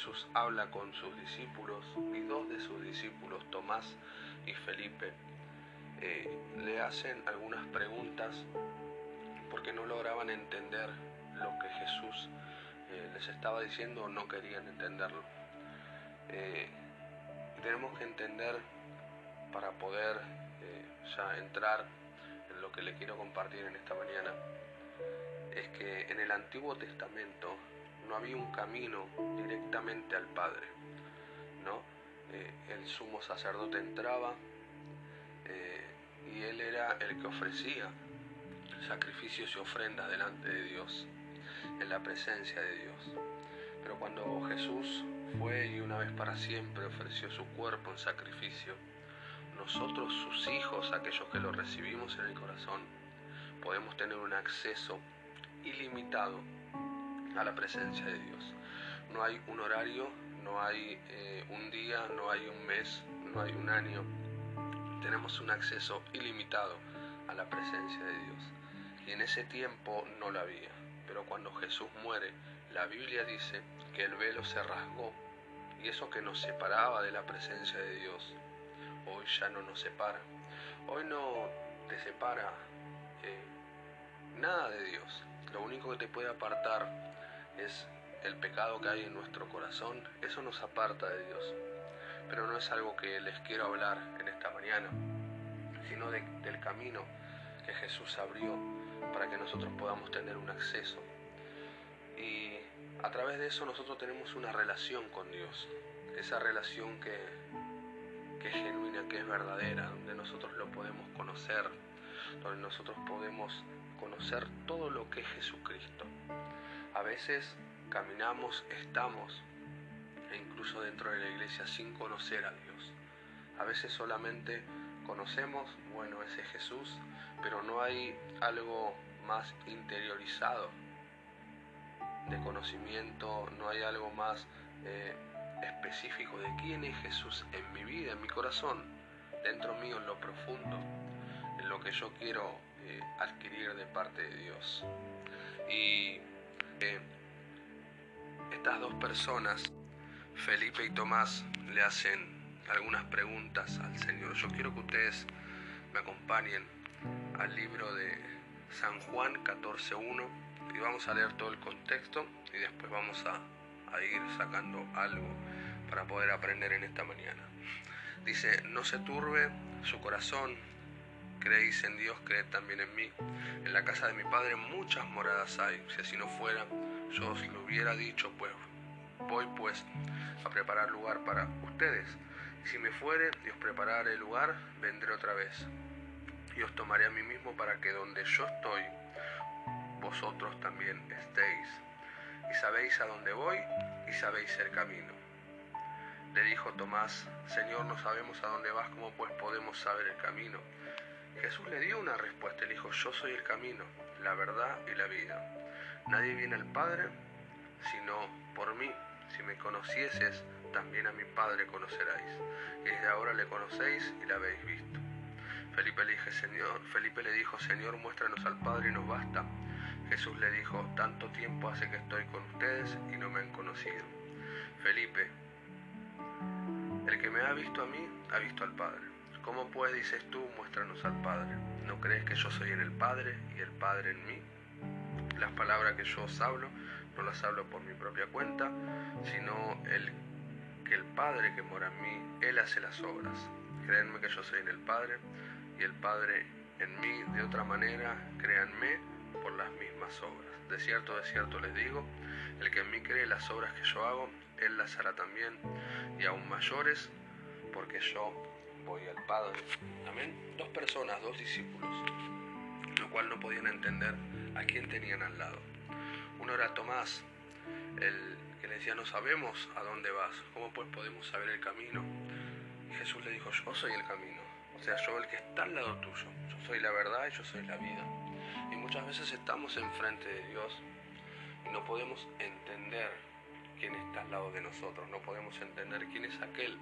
Jesús habla con sus discípulos y dos de sus discípulos, Tomás y Felipe, eh, le hacen algunas preguntas porque no lograban entender lo que Jesús eh, les estaba diciendo o no querían entenderlo. Eh, tenemos que entender para poder ya entrar en lo que le quiero compartir en esta mañana, es que en el Antiguo Testamento no había un camino directamente al Padre. ¿no? Eh, el sumo sacerdote entraba eh, y él era el que ofrecía sacrificios y ofrendas delante de Dios, en la presencia de Dios. Pero cuando Jesús fue y una vez para siempre ofreció su cuerpo en sacrificio, nosotros, sus hijos, aquellos que lo recibimos en el corazón, podemos tener un acceso ilimitado a la presencia de Dios. No hay un horario, no hay eh, un día, no hay un mes, no hay un año. Tenemos un acceso ilimitado a la presencia de Dios. Y en ese tiempo no la había. Pero cuando Jesús muere, la Biblia dice que el velo se rasgó y eso que nos separaba de la presencia de Dios, hoy ya no nos separa. Hoy no te separa eh, nada de Dios. Lo único que te puede apartar es el pecado que hay en nuestro corazón, eso nos aparta de Dios. Pero no es algo que les quiero hablar en esta mañana, sino del camino que Jesús abrió para que nosotros podamos tener un acceso. Y a través de eso nosotros tenemos una relación con Dios, esa relación que, que es genuina, que es verdadera, donde nosotros lo podemos conocer, donde nosotros podemos conocer todo lo que es Jesucristo. A veces caminamos, estamos, e incluso dentro de la iglesia, sin conocer a Dios. A veces solamente conocemos, bueno, ese Jesús, pero no hay algo más interiorizado de conocimiento, no hay algo más eh, específico de quién es Jesús en mi vida, en mi corazón, dentro mío, en lo profundo, en lo que yo quiero eh, adquirir de parte de Dios. Y estas dos personas, Felipe y Tomás, le hacen algunas preguntas al Señor. Yo quiero que ustedes me acompañen al libro de San Juan 14.1 y vamos a leer todo el contexto y después vamos a, a ir sacando algo para poder aprender en esta mañana. Dice, no se turbe su corazón, creéis en Dios, creed también en mí. En la casa de mi Padre muchas moradas hay. Si así no fuera, yo os lo hubiera dicho, pues voy pues a preparar lugar para ustedes. Y si me fuere y os prepararé lugar, vendré otra vez. Y os tomaré a mí mismo para que donde yo estoy, vosotros también estéis. Y sabéis a dónde voy y sabéis el camino. Le dijo Tomás, Señor, no sabemos a dónde vas, ¿cómo pues podemos saber el camino? Jesús le dio una respuesta, le dijo, yo soy el camino, la verdad y la vida. Nadie viene al Padre sino por mí. Si me conocieses, también a mi Padre conoceráis. Y desde ahora le conocéis y la habéis visto. Felipe le, dije, Señor, Felipe le dijo, Señor, muéstranos al Padre y nos basta. Jesús le dijo, tanto tiempo hace que estoy con ustedes y no me han conocido. Felipe, el que me ha visto a mí, ha visto al Padre. ¿Cómo pues dices tú, muéstranos al Padre? ¿No crees que yo soy en el Padre y el Padre en mí? Las palabras que yo os hablo, no las hablo por mi propia cuenta, sino el, que el Padre que mora en mí, Él hace las obras. Créanme que yo soy en el Padre y el Padre en mí, de otra manera, créanme por las mismas obras. De cierto, de cierto les digo, el que en mí cree las obras que yo hago, Él las hará también, y aún mayores, porque yo voy al Padre. Amén. Dos personas, dos discípulos, lo cual no podían entender a quién tenían al lado. Uno era Tomás, el que le decía, no sabemos a dónde vas, ¿cómo pues podemos saber el camino? Y Jesús le dijo, yo soy el camino, o sea, yo el que está al lado tuyo, yo soy la verdad y yo soy la vida. Y muchas veces estamos enfrente de Dios y no podemos entender quién está al lado de nosotros, no podemos entender quién es aquel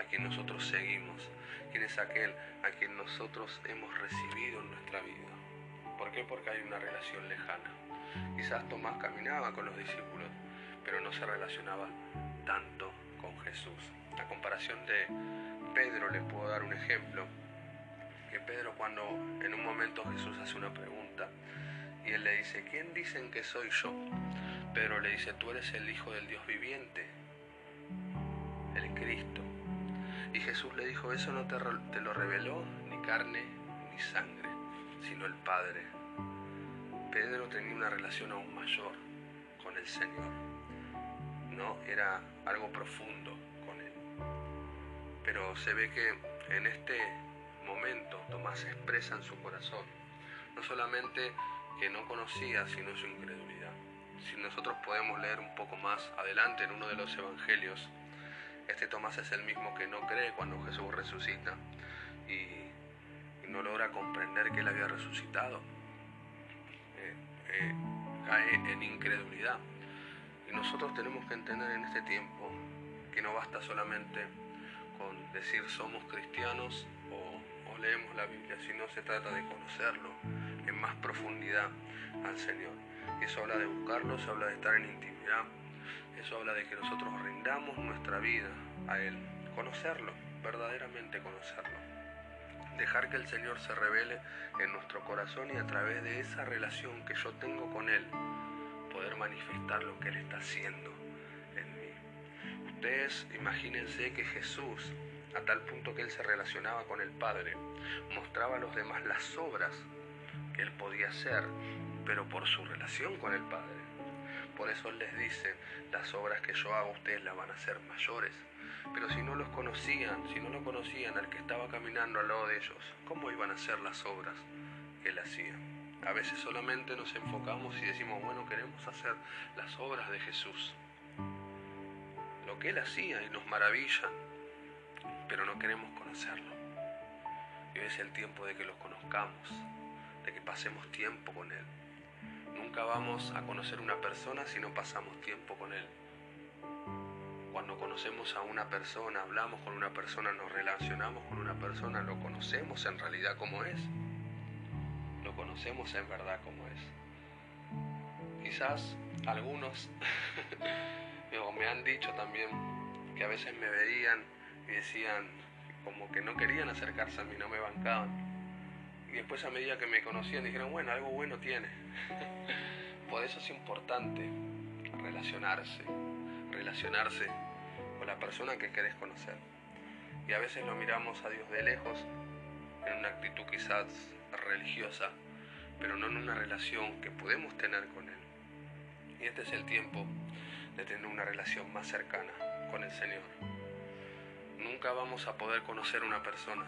a quien nosotros seguimos, quién es aquel a quien nosotros hemos recibido en nuestra vida. ¿Por qué? Porque hay una relación lejana. Quizás Tomás caminaba con los discípulos, pero no se relacionaba tanto con Jesús. A comparación de Pedro, le puedo dar un ejemplo, que Pedro cuando en un momento Jesús hace una pregunta y él le dice, ¿quién dicen que soy yo? Pedro le dice, tú eres el Hijo del Dios viviente, el Cristo. Y Jesús le dijo, eso no te, lo reveló ni carne ni sangre, sino el Padre. Pedro tenía una relación aún mayor con el Señor. No era algo profundo con él. Pero se ve que en este momento Tomás expresa en su corazón no solamente que no conocía, sino su incredulidad. Si nosotros podemos leer un poco más adelante en uno de los evangelios, este Tomás es el mismo que no cree cuando Jesús resucita y, no logra comprender que él había resucitado. Eh, eh, cae en incredulidad. Y nosotros tenemos que entender en este tiempo que no basta solamente con decir somos cristianos o, leemos la Biblia, sino se trata de conocerlo en más profundidad al Señor. Y eso habla de buscarlo, eso habla de estar en intimidad, eso habla de que nosotros rindamos nuestra vida a Él, conocerlo, verdaderamente conocerlo. Dejar que el Señor se revele en nuestro corazón y a través de esa relación que yo tengo con Él, poder manifestar lo que Él está haciendo en mí. Ustedes imagínense que Jesús, a tal punto que Él se relacionaba con el Padre, mostraba a los demás las obras que Él podía hacer, pero por su relación con el Padre. Por eso les dice, las obras que yo hago ustedes las van a hacer mayores. Pero si no los conocían, si no lo conocían al que estaba caminando al lado de ellos, ¿cómo iban a hacer las obras que Él hacía? A veces solamente nos enfocamos y decimos, bueno, queremos hacer las obras de Jesús. Lo que Él hacía y nos maravilla, pero no queremos conocerlo. Y hoy es el tiempo de que lo conozcamos, de que pasemos tiempo con Él. Nunca vamos a conocer una persona si no pasamos tiempo con Él. Cuando conocemos a una persona, hablamos con una persona, nos relacionamos con una persona, lo conocemos en realidad como es. Lo conocemos en verdad como es. Quizás algunos me han dicho también que a veces me veían y decían como que no querían acercarse a mí, no me bancaban y después a medida que me conocían dijeron, bueno, algo bueno tiene. Por eso es importante relacionarse, relacionarse con la persona que querés conocer. Y a veces lo miramos a Dios de lejos, en una actitud quizás religiosa, pero no en una relación que podemos tener con Él. Y este es el tiempo de tener una relación más cercana con el Señor. Nunca vamos a poder conocer una persona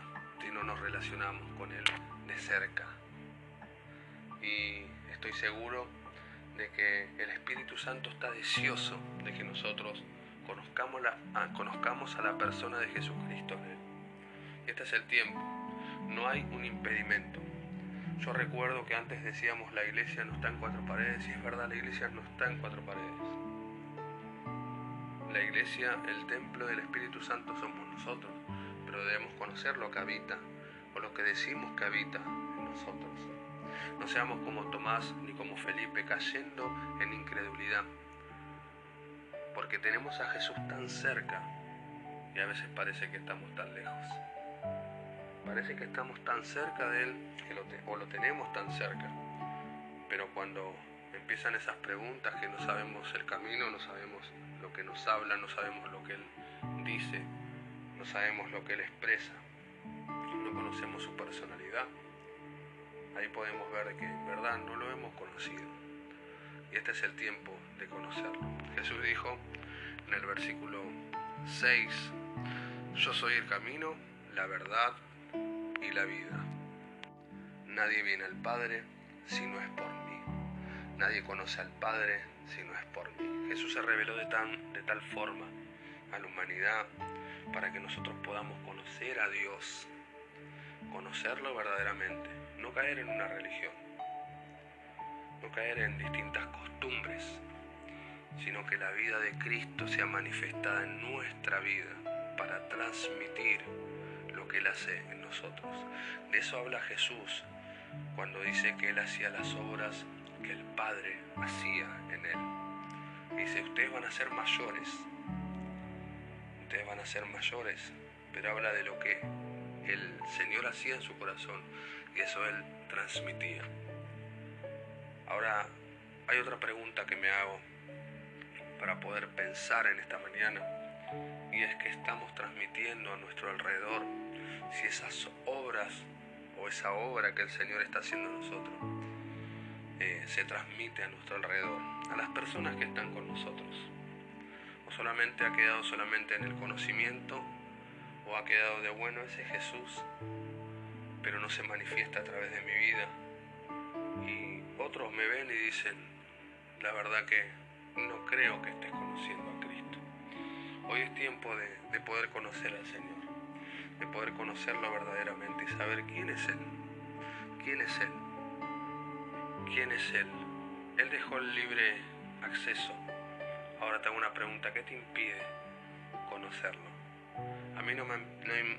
no nos relacionamos con Él de cerca. Y estoy seguro de que el Espíritu Santo está deseoso de que nosotros conozcamos, la, conozcamos a la persona de Jesucristo en Él. Este es el tiempo, no hay un impedimento. Yo recuerdo que antes decíamos la iglesia no está en cuatro paredes, y es verdad, la iglesia no está en cuatro paredes. La iglesia, el templo del Espíritu Santo somos nosotros, pero debemos conocer lo que habita o lo que decimos que habita en nosotros. No seamos como Tomás ni como Felipe cayendo en incredulidad, porque tenemos a Jesús tan cerca y a veces parece que estamos tan lejos. Parece que estamos tan cerca de Él que o lo tenemos tan cerca, pero cuando empiezan esas preguntas que no sabemos el camino, no sabemos lo que nos habla, no sabemos lo que Él dice, no sabemos lo que Él expresa, conocemos su personalidad, ahí podemos ver que en verdad no lo hemos conocido. Y este es el tiempo de conocerlo. Jesús dijo en el versículo 6, yo soy el camino, la verdad y la vida. Nadie viene al Padre si no es por mí. Nadie conoce al Padre si no es por mí. Jesús se reveló de, de tal forma a la humanidad para que nosotros podamos conocer a Dios conocerlo verdaderamente, no caer en una religión, no caer en distintas costumbres, sino que la vida de Cristo sea manifestada en nuestra vida para transmitir lo que Él hace en nosotros. De eso habla Jesús cuando dice que Él hacía las obras que el Padre hacía en Él. dice, ustedes van a ser mayores. Van a ser mayores. Pero habla de lo que el Señor hacía en su corazón y eso Él transmitía. Ahora, hay otra pregunta que me hago para poder pensar en esta mañana y es que estamos transmitiendo a nuestro alrededor si esas obras o esa obra que el Señor está haciendo en nosotros eh, se transmite a nuestro alrededor, a las personas que están con nosotros. Solamente ha quedado solamente en el conocimiento o ha quedado de bueno ese Jesús, pero no se manifiesta a través de mi vida. Y otros me ven y dicen, la verdad que no creo que estés conociendo a Cristo. Hoy es tiempo de, poder conocer al Señor, de poder conocerlo verdaderamente y saber quién es Él, quién es Él, quién es Él. Él dejó el libre acceso. Ahora te hago una pregunta, ¿qué te impide conocerlo? A mí no me,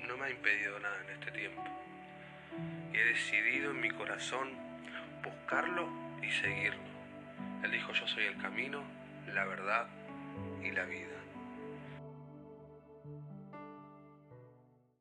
no me ha impedido nada en este tiempo. Y he decidido en mi corazón buscarlo y seguirlo. Él dijo, yo soy el camino, la verdad y la vida.